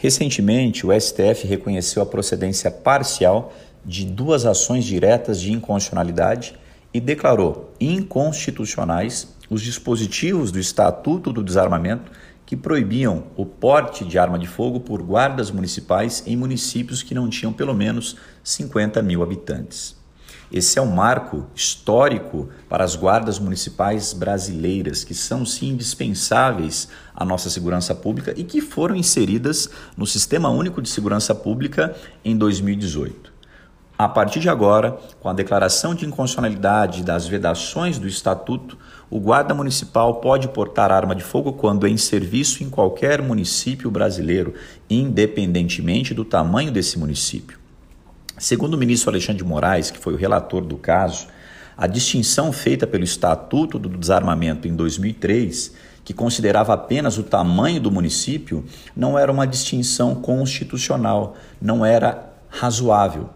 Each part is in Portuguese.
Recentemente, o STF reconheceu a procedência parcial de duas ações diretas de inconstitucionalidade e declarou inconstitucionais os dispositivos do Estatuto do Desarmamento que proibiam o porte de arma de fogo por guardas municipais em municípios que não tinham pelo menos 50 mil habitantes. Esse é um marco histórico para as guardas municipais brasileiras, que são sim indispensáveis à nossa segurança pública e que foram inseridas no Sistema Único de Segurança Pública em 2018. A partir de agora, com a declaração de inconstitucionalidade das vedações do Estatuto, o guarda municipal pode portar arma de fogo quando é em serviço em qualquer município brasileiro, independentemente do tamanho desse município. Segundo o ministro Alexandre de Moraes, que foi o relator do caso, a distinção feita pelo Estatuto do Desarmamento em 2003, que considerava apenas o tamanho do município, não era uma distinção constitucional, não era razoável.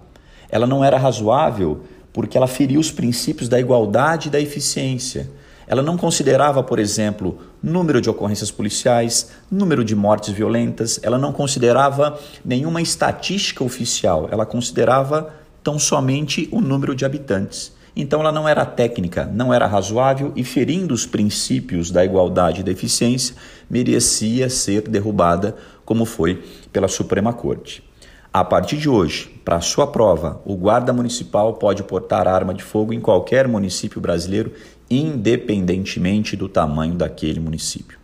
Ela não era razoável porque ela feria os princípios da igualdade e da eficiência. Ela não considerava, por exemplo, número de ocorrências policiais, número de mortes violentas, ela não considerava nenhuma estatística oficial, ela considerava tão somente o número de habitantes. Então ela não era técnica, não era razoável e, ferindo os princípios da igualdade e da eficiência, merecia ser derrubada, como foi pela Suprema Corte. A partir de hoje, para sua prova, o guarda municipal pode portar arma de fogo em qualquer município brasileiro, independentemente do tamanho daquele município.